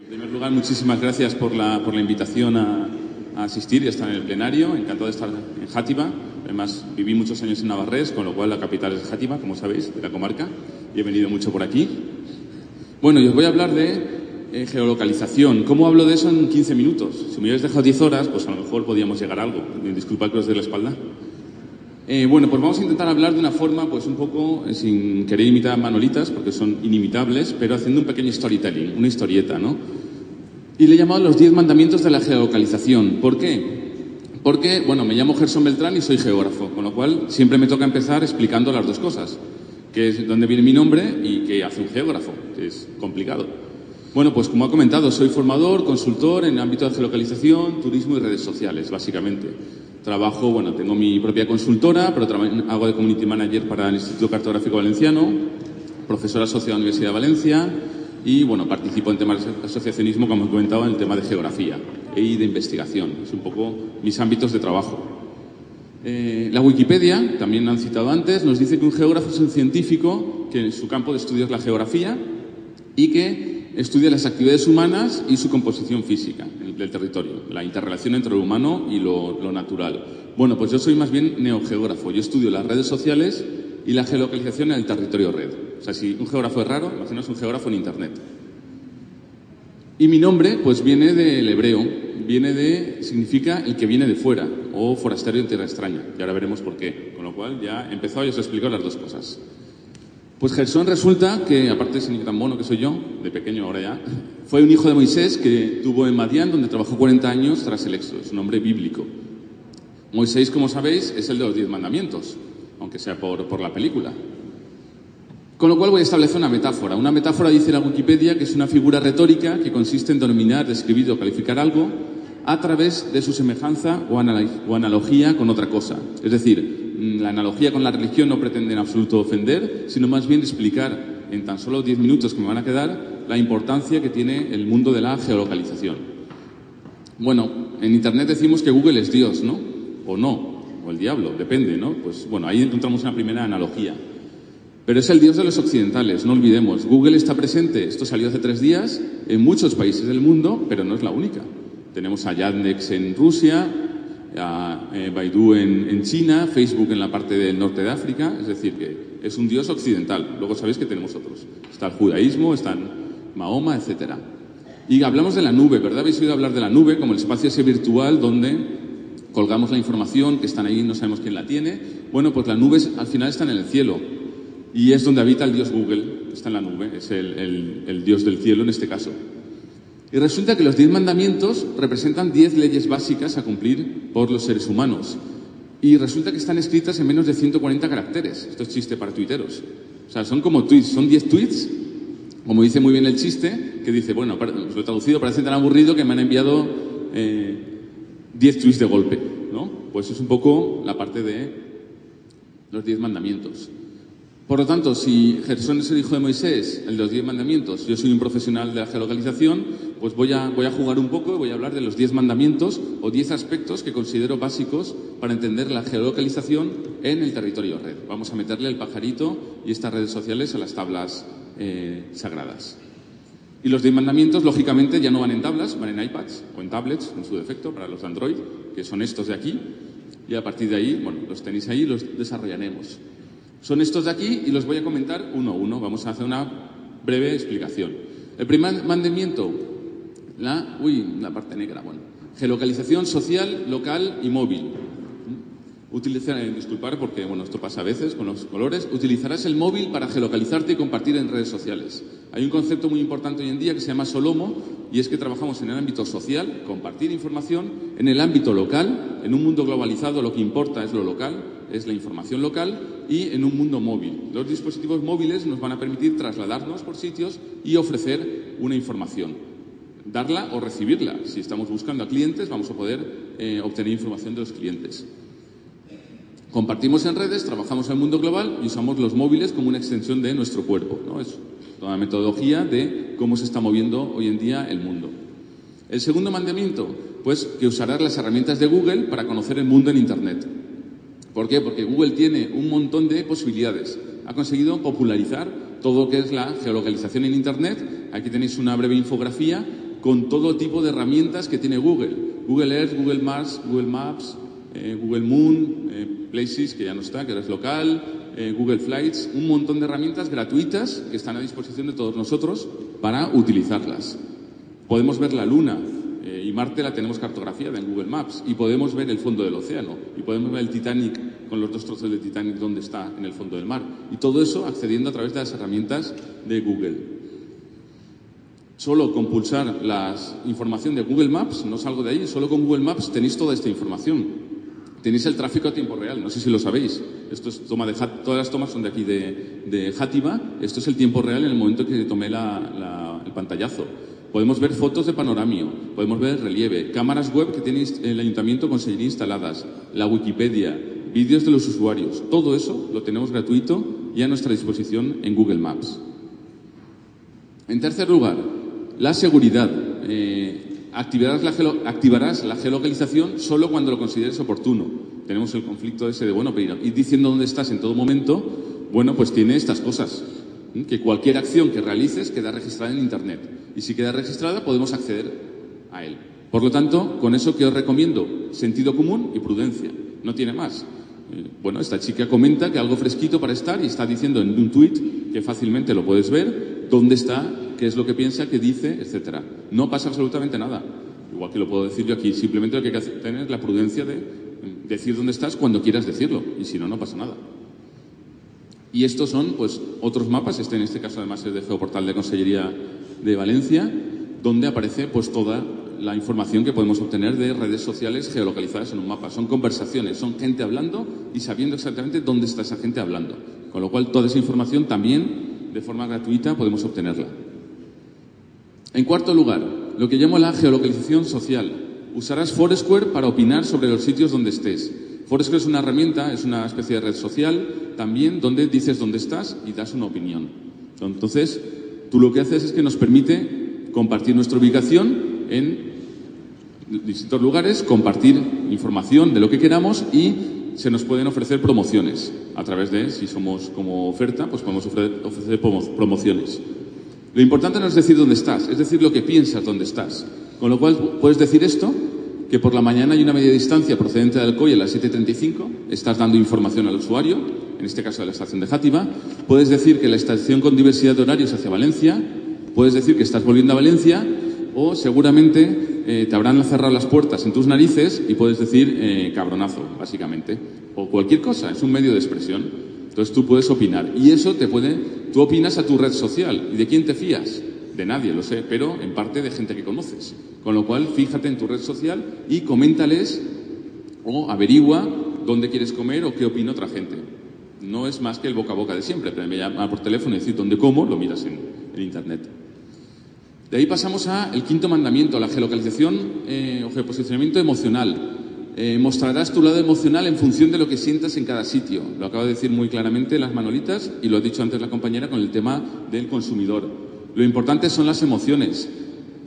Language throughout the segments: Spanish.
En primer lugar, muchísimas gracias por la, por la invitación a, asistir y a estar en el plenario. Encantado de estar en Játiva. Además, viví muchos años en Navarrés, con lo cual la capital es Játiva, como sabéis, de la comarca, y he venido mucho por aquí. Bueno, y os voy a hablar de eh, geolocalización. ¿Cómo hablo de eso en 15 minutos? Si me hubierais dejado 10 horas, pues a lo mejor podíamos llegar a algo. Disculpad que os dé la espalda. Eh, bueno, pues vamos a intentar hablar de una forma, pues un poco, eh, sin querer imitar a Manolitas, porque son inimitables, pero haciendo un pequeño storytelling, una historieta, ¿no? Y le he llamado los 10 mandamientos de la geolocalización. ¿Por qué? Porque, bueno, me llamo Gerson Beltrán y soy geógrafo, con lo cual siempre me toca empezar explicando las dos cosas, que es dónde viene mi nombre y qué hace un geógrafo, que es complicado. Bueno, pues como ha comentado, soy formador, consultor en el ámbito de geolocalización, turismo y redes sociales, básicamente. Trabajo, bueno, tengo mi propia consultora, pero hago de community manager para el Instituto Cartográfico Valenciano, profesor asociado a la Universidad de Valencia y, bueno, participo en temas de asociacionismo, como he comentado, en el tema de geografía y de investigación. Es un poco mis ámbitos de trabajo. Eh, la Wikipedia, también han citado antes, nos dice que un geógrafo es un científico que en su campo de estudio es la geografía y que estudia las actividades humanas y su composición física del territorio, la interrelación entre lo humano y lo, natural. Bueno, pues yo soy más bien neogeógrafo. Yo estudio las redes sociales y la geolocalización en el territorio red. O sea, si un geógrafo es raro, imaginaos un geógrafo en Internet. Y mi nombre, pues viene del hebreo, viene de, significa el que viene de fuera, o forastero en tierra extraña, y ahora veremos por qué. Con lo cual ya he empezado y os he explicado las dos cosas. Pues Gersón resulta que, aparte de ser tan mono que soy yo, de pequeño ahora ya, fue un hijo de Moisés que tuvo en Madián, donde trabajó 40 años tras el éxodo. Es un nombre bíblico. Moisés, como sabéis, es el de los diez mandamientos, aunque sea por, por la película. Con lo cual voy a establecer una metáfora. Una metáfora dice la Wikipedia que es una figura retórica que consiste en denominar, describir o calificar algo a través de su semejanza o analogía con otra cosa. Es decir, la analogía con la religión no pretende en absoluto ofender, sino más bien explicar en tan solo diez minutos que me van a quedar la importancia que tiene el mundo de la geolocalización. Bueno, en Internet decimos que Google es Dios, ¿no? O no, o el diablo, depende, ¿no? Pues bueno, ahí encontramos una primera analogía. Pero es el Dios de los occidentales, no olvidemos. Google está presente, esto salió hace tres días, en muchos países del mundo, pero no es la única. Tenemos a Yandex en Rusia, a eh, Baidu en, China, Facebook en la parte del norte de África, es decir, que es un Dios occidental. Luego sabéis que tenemos otros. Está el judaísmo, está Mahoma, etc. Y hablamos de la nube, ¿verdad? Habéis oído hablar de la nube como el espacio ese virtual donde colgamos la información, que están ahí, no sabemos quién la tiene. Bueno, pues las nubes al final están en el cielo y es donde habita el dios Google, está en la nube, es el dios del cielo en este caso. Y resulta que los diez mandamientos representan diez leyes básicas a cumplir por los seres humanos. Y resulta que están escritas en menos de 140 caracteres. Esto es chiste para tuiteros. O sea, son como tweets, son 10 tweets, como dice muy bien el chiste, que dice, bueno, os lo he traducido, parece tan aburrido que me han enviado 10 eh, tweets de golpe, ¿no? Pues es un poco la parte de los 10 mandamientos. Por lo tanto, si Gersón es el hijo de Moisés, el de los diez mandamientos, yo soy un profesional de la geolocalización, pues voy a, jugar un poco y voy a hablar de los diez mandamientos o diez aspectos que considero básicos para entender la geolocalización en el territorio red. Vamos a meterle el pajarito y estas redes sociales a las tablas eh, sagradas. Y los diez mandamientos, lógicamente, ya no van en tablas, van en iPads o en tablets, en su defecto, para los Android, que son estos de aquí. Y a partir de ahí, bueno, los tenéis ahí los desarrollaremos. Son estos de aquí y los voy a comentar uno a uno. Vamos a hacer una breve explicación. El primer mandamiento, la, uy, la parte negra, bueno. Geolocalización social, local y móvil. Utilizar, eh, disculpar porque bueno, esto pasa a veces con los colores. Utilizarás el móvil para geolocalizarte y compartir en redes sociales. Hay un concepto muy importante hoy en día que se llama Solomo y es que trabajamos en el ámbito social, compartir información, en el ámbito local, en un mundo globalizado lo que importa es lo local, es la información local y en un mundo móvil. Los dispositivos móviles nos van a permitir trasladarnos por sitios y ofrecer una información. Darla o recibirla. Si estamos buscando a clientes, vamos a poder eh, obtener información de los clientes. Compartimos en redes, trabajamos en el mundo global y usamos los móviles como una extensión de nuestro cuerpo. ¿no? Es toda la metodología de cómo se está moviendo hoy en día el mundo. El segundo mandamiento, pues que usarás las herramientas de Google para conocer el mundo en Internet. ¿Por qué? Porque Google tiene un montón de posibilidades. Ha conseguido popularizar todo lo que es la geolocalización en Internet. Aquí tenéis una breve infografía con todo tipo de herramientas que tiene Google. Google Earth, Google Maps, Google Maps, eh, Google Moon, eh, Places, que ya no está, que ahora es local, eh, Google Flights, un montón de herramientas gratuitas que están a disposición de todos nosotros para utilizarlas. Podemos ver la Luna y Marte la tenemos cartografiada en Google Maps y podemos ver el fondo del océano y podemos ver el Titanic con los dos trozos de Titanic donde está en el fondo del mar. Y todo eso accediendo a través de las herramientas de Google. Solo con pulsar la información de Google Maps, no salgo de ahí, solo con Google Maps tenéis toda esta información. Tenéis el tráfico a tiempo real, no sé si lo sabéis. Esto es toma de todas las tomas son de aquí de, de Esto es el tiempo real en el momento que tomé el pantallazo. Podemos ver fotos de panoramio, podemos ver relieve, cámaras web que tiene el ayuntamiento conseguir instaladas, la Wikipedia, vídeos de los usuarios. Todo eso lo tenemos gratuito y a nuestra disposición en Google Maps. En tercer lugar, la seguridad. Eh, activarás la, activarás la geolocalización solo cuando lo consideres oportuno. Tenemos el conflicto ese de, bueno, pero ir diciendo dónde estás en todo momento, bueno, pues tiene estas cosas. Que cualquier acción que realices queda registrada en Internet. Y si queda registrada, podemos acceder a él. Por lo tanto, con eso que os recomiendo, sentido común y prudencia. No tiene más. Eh, bueno, esta chica comenta que algo fresquito para estar y está diciendo en un tuit que fácilmente lo puedes ver, dónde está qué es lo que piensa, qué dice, etcétera. No pasa absolutamente nada. Igual que lo puedo decir yo aquí. Simplemente lo que hay que tener es la prudencia de decir dónde estás cuando quieras decirlo. Y si no, no pasa nada. Y estos son, pues, otros mapas. Este, en este caso, además, es de Geoportal de Consellería de Valencia, donde aparece, pues, toda la información que podemos obtener de redes sociales geolocalizadas en un mapa. Son conversaciones, son gente hablando y sabiendo exactamente dónde está esa gente hablando. Con lo cual, toda esa información también, de forma gratuita, podemos obtenerla. En cuarto lugar, lo que llamo la geolocalización social. Usarás Foursquare para opinar sobre los sitios donde estés. Foursquare es una herramienta, es una especie de red social también donde dices dónde estás y das una opinión. Entonces, tú lo que haces es que nos permite compartir nuestra ubicación en distintos lugares, compartir información de lo que queramos y se nos pueden ofrecer promociones a través de, si somos como oferta, pues podemos ofrecer promociones. Lo importante no es decir dónde estás, es decir lo que piensas dónde estás. Con lo cual puedes decir esto, que por la mañana hay una media distancia procedente de Alcoy a las 7.35, estás dando información al usuario, en este caso de la estación de Játiva, puedes decir que la estación con diversidad de horarios hacia Valencia, puedes decir que estás volviendo a Valencia o seguramente eh, te habrán cerrado las puertas en tus narices y puedes decir eh, cabronazo, básicamente, o cualquier cosa, es un medio de expresión. Entonces tú puedes opinar. Y eso te puede, tú opinas a tu red social. ¿Y de quién te fías? De nadie, lo sé, pero en parte de gente que conoces. Con lo cual, fíjate en tu red social y coméntales o averigua dónde quieres comer o qué opina otra gente. No es más que el boca a boca de siempre, pero me llama por teléfono y decir dónde como, lo miras en, Internet. De ahí pasamos al quinto mandamiento, la geolocalización eh, o geoposicionamiento emocional. Eh, mostrarás tu lado emocional en función de lo que sientas en cada sitio. Lo acabo de decir muy claramente las manolitas y lo ha dicho antes la compañera con el tema del consumidor. Lo importante son las emociones.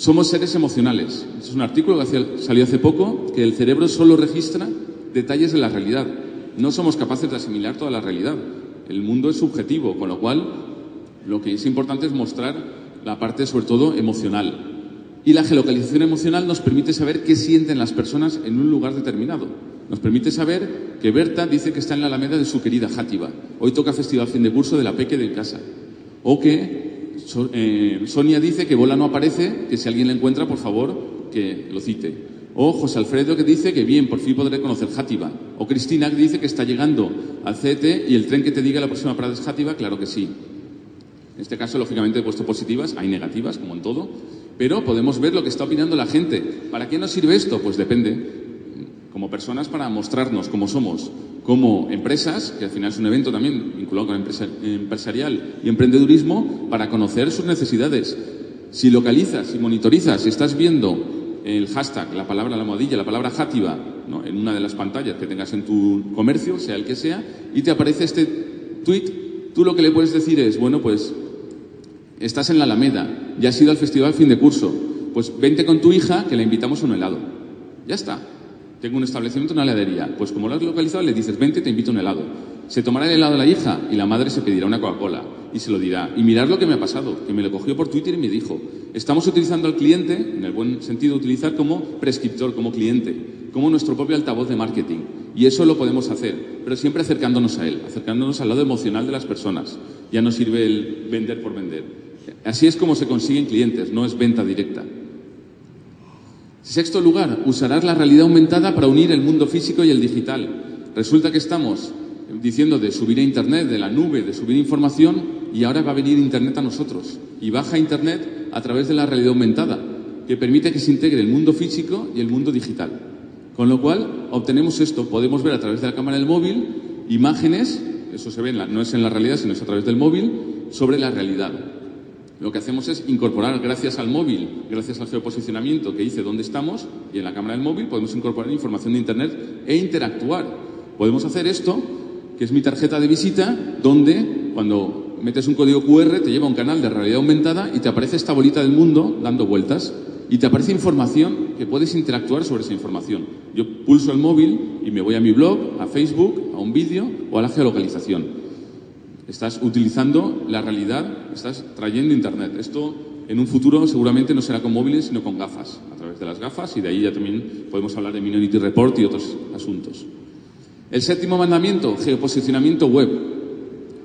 Somos seres emocionales. es un artículo que salió hace poco que el cerebro solo registra detalles de la realidad. No somos capaces de asimilar toda la realidad. El mundo es subjetivo, con lo cual lo que es importante es mostrar la parte sobre todo emocional. Y la geolocalización emocional nos permite saber qué sienten las personas en un lugar determinado. Nos permite saber que Berta dice que está en la alameda de su querida Játiva. Hoy toca festival fin de curso de la Peque de casa. O que eh, Sonia dice que Bola no aparece, que si alguien la encuentra, por favor, que lo cite. O José Alfredo que dice que bien, por fin podré conocer Játiva. O Cristina que dice que está llegando al CET y el tren que te diga la próxima parada es Játiva, claro que sí. En este caso, lógicamente, he puesto positivas, hay negativas, como en todo pero podemos ver lo que está opinando la gente. ¿Para qué nos sirve esto? Pues depende. Como personas para mostrarnos cómo somos, como empresas, que al final es un evento también vinculado con empresarial y emprendedurismo, para conocer sus necesidades. Si localizas, si monitorizas, si estás viendo el hashtag, la palabra, la modilla, la palabra játiva, en una de las pantallas que tengas en tu comercio, sea el que sea, y te aparece este tweet, tú lo que le puedes decir es, bueno, pues estás en la Alameda, ya has ido al festival fin de curso, pues vente con tu hija que la invitamos a un helado. Ya está. Tengo un establecimiento, una heladería. Pues como lo has localizado, le dices, vente, te invito a un helado. Se tomará el helado la hija y la madre se pedirá una Coca-Cola y se lo dirá. Y mirad lo que me ha pasado, que me lo cogió por Twitter y me dijo, estamos utilizando al cliente, en el buen sentido utilizar como prescriptor, como cliente, como nuestro propio altavoz de marketing. Y eso lo podemos hacer, pero siempre acercándonos a él, acercándonos al lado emocional de las personas. Ya no sirve el vender por vender. Así es como se consiguen clientes, no es venta directa. Sexto lugar, usarás la realidad aumentada para unir el mundo físico y el digital. Resulta que estamos diciendo de subir a Internet, de la nube, de subir información, y ahora va a venir Internet a nosotros. Y baja Internet a través de la realidad aumentada, que permite que se integre el mundo físico y el mundo digital. Con lo cual, obtenemos esto. Podemos ver a través de la cámara del móvil imágenes, eso se ve, no es en la realidad, sino es a través del móvil, sobre la realidad. Lo que hacemos es incorporar, gracias al móvil, gracias al geoposicionamiento que dice dónde estamos, y en la cámara del móvil podemos incorporar información de Internet e interactuar. Podemos hacer esto, que es mi tarjeta de visita, donde cuando metes un código QR te lleva a un canal de realidad aumentada y te aparece esta bolita del mundo dando vueltas y te aparece información que puedes interactuar sobre esa información. Yo pulso el móvil y me voy a mi blog, a Facebook, a un vídeo o a la geolocalización. Estás utilizando la realidad, estás trayendo Internet. Esto en un futuro seguramente no será con móviles, sino con gafas, a través de las gafas, y de ahí ya también podemos hablar de Minority Report y otros asuntos. El séptimo mandamiento, geoposicionamiento web.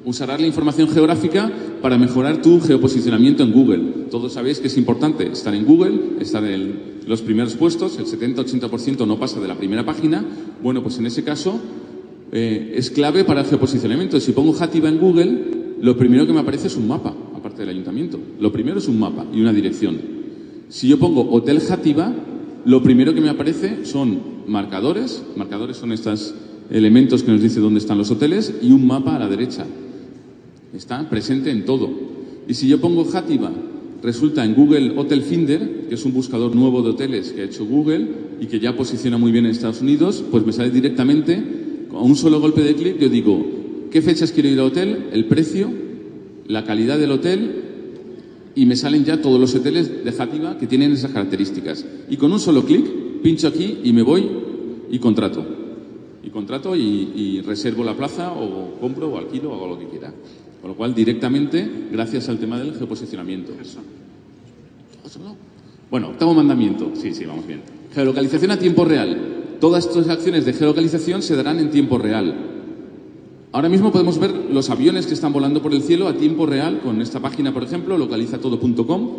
Usarás la información geográfica para mejorar tu geoposicionamiento en Google. Todos sabéis que es importante estar en Google, estar en los primeros puestos, el 70-80% no pasa de la primera página. Bueno, pues en ese caso eh, es clave para el geoposicionamiento. Si pongo Jativa en Google, lo primero que me aparece es un mapa, aparte del ayuntamiento. Lo primero es un mapa y una dirección. Si yo pongo Hotel Jativa, lo primero que me aparece son marcadores. Marcadores son estos elementos que nos dice dónde están los hoteles y un mapa a la derecha. Está presente en todo. Y si yo pongo Jativa, resulta en Google Hotel Finder, que es un buscador nuevo de hoteles que ha hecho Google y que ya posiciona muy bien en Estados Unidos, pues me sale directamente, con un solo golpe de clic, yo digo, ¿qué fechas quiero ir al hotel? El precio, la calidad del hotel y me salen ya todos los hoteles de Jativa que tienen esas características. Y con un solo clic, pincho aquí y me voy y contrato. Y contrato y, y reservo la plaza o compro o alquilo o hago lo que quiera. Con lo cual, directamente, gracias al tema del geoposicionamiento. Bueno, octavo mandamiento. Sí, sí, vamos bien. Geolocalización a tiempo real. Todas estas acciones de geolocalización se darán en tiempo real. Ahora mismo podemos ver los aviones que están volando por el cielo a tiempo real con esta página, por ejemplo, localizatodo.com.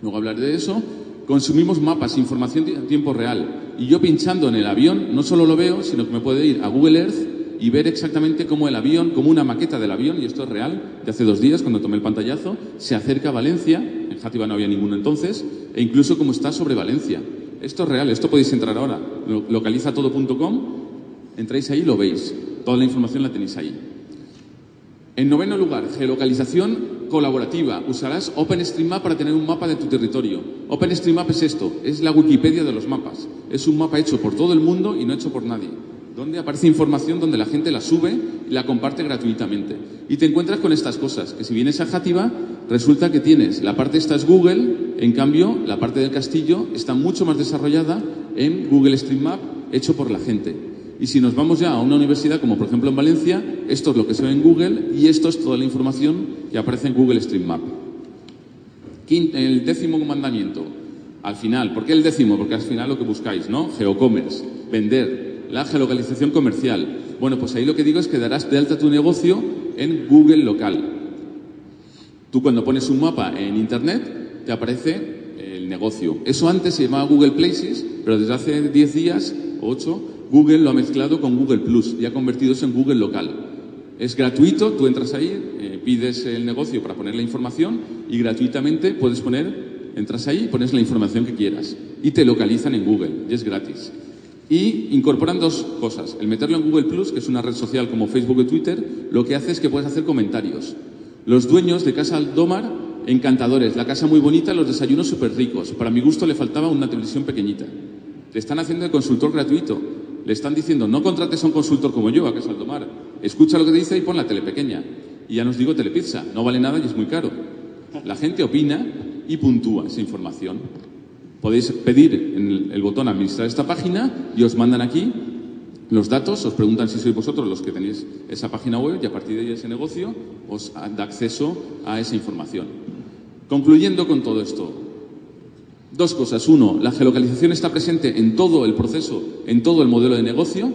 Luego hablaré de eso. Consumimos mapas, información a tiempo real. Y yo pinchando en el avión no solo lo veo, sino que me puede ir a Google Earth y ver exactamente cómo el avión, como una maqueta del avión, y esto es real, de hace dos días cuando tomé el pantallazo, se acerca a Valencia, en Játiva no había ninguno entonces, e incluso cómo está sobre Valencia. Esto es real, esto podéis entrar ahora, localizatodo.com, entráis ahí y lo veis, toda la información la tenéis ahí. En noveno lugar, geolocalización colaborativa. Usarás OpenStreetMap para tener un mapa de tu territorio. OpenStreetMap es esto, es la Wikipedia de los mapas. Es un mapa hecho por todo el mundo y no hecho por nadie donde aparece información donde la gente la sube y la comparte gratuitamente. Y te encuentras con estas cosas, que si vienes a Jativa, resulta que tienes, la parte esta es Google, en cambio, la parte del castillo está mucho más desarrollada en Google Street Map, hecho por la gente. Y si nos vamos ya a una universidad, como por ejemplo en Valencia, esto es lo que se ve en Google y esto es toda la información que aparece en Google Street Map. El décimo mandamiento, al final, ¿por qué el décimo? Porque al final lo que buscáis, ¿no? Geocommerce, vender, la geolocalización comercial. Bueno, pues ahí lo que digo es que darás de alta tu negocio en Google local. Tú cuando pones un mapa en Internet te aparece el negocio. Eso antes se llamaba Google Places, pero desde hace 10 días o 8 Google lo ha mezclado con Google Plus y ha convertido eso en Google local. Es gratuito, tú entras ahí, eh, pides el negocio para poner la información y gratuitamente puedes poner, entras ahí pones la información que quieras y te localizan en Google y es gratis. Y incorporan dos cosas. El meterlo en Google Plus, que es una red social como Facebook o Twitter, lo que hace es que puedes hacer comentarios. Los dueños de Casa Aldomar, encantadores, la casa muy bonita, los desayunos súper ricos. Para mi gusto le faltaba una televisión pequeñita. Le están haciendo el consultor gratuito. Le están diciendo, no contrates a un consultor como yo, a Casa Aldomar. Escucha lo que dice y pon la tele pequeña. Y ya nos digo telepizza. No vale nada y es muy caro. La gente opina y puntúa esa información. Podéis pedir en el botón administrar esta página y os mandan aquí los datos, os preguntan si sois vosotros los que tenéis esa página web y a partir de ahí ese negocio os da acceso a esa información. Concluyendo con todo esto, dos cosas. Uno, la geolocalización está presente en todo el proceso, en todo el modelo de negocio.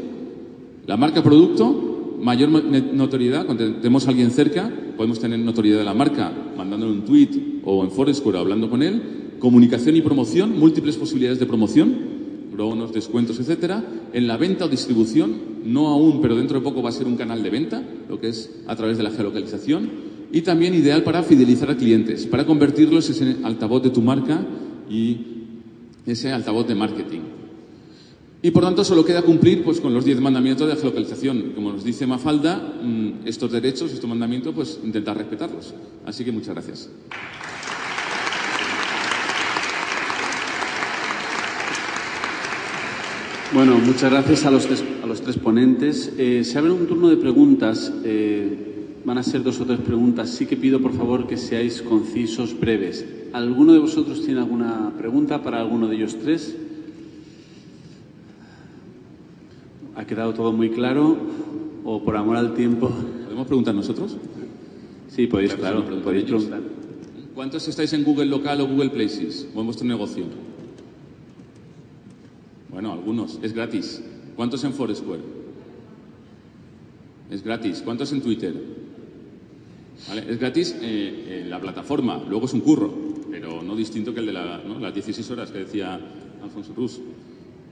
La marca producto, mayor notoriedad, cuando tenemos a alguien cerca, podemos tener notoriedad de la marca mandándole un tweet o en Foursquare hablando con él. Comunicación y promoción, múltiples posibilidades de promoción bonos, descuentos, etcétera. En la venta o distribución, no aún, pero dentro de poco va a ser un canal de venta, lo que es a través de la geolocalización. Y también ideal para fidelizar a clientes, para convertirlos en ese altavoz de tu marca y ese altavoz de marketing. Y por tanto solo queda cumplir pues, con los diez mandamientos de la geolocalización. Como nos dice Mafalda, mm, estos derechos, estos mandamientos, pues intentar respetarlos. Así que muchas gracias. Bueno, muchas gracias a los tres, a los tres ponentes. Eh, se abre un turno de preguntas. Eh, van a ser dos o tres preguntas. Sí que pido, por favor, que seáis concisos, breves. ¿Alguno de vosotros tiene alguna pregunta para alguno de ellos tres? ¿Ha quedado todo muy claro? ¿O por amor al tiempo? ¿Podemos preguntar nosotros? Sí, podéis, claro, podéis preguntar. ¿Cuántos estáis en Google Local o Google Places o en vuestro negocio? Bueno, algunos. Es gratis. ¿Cuántos en Foursquare? Es gratis. ¿Cuántos en Twitter? Es gratis eh, en la plataforma. Luego es un curro, pero no distinto que el de las 16 horas que decía Alfonso Rus.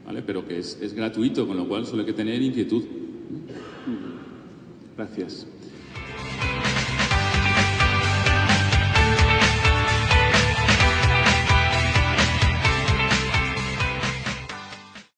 ¿Vale? Pero que es, es gratuito, con lo cual solo hay que tener inquietud. Gracias.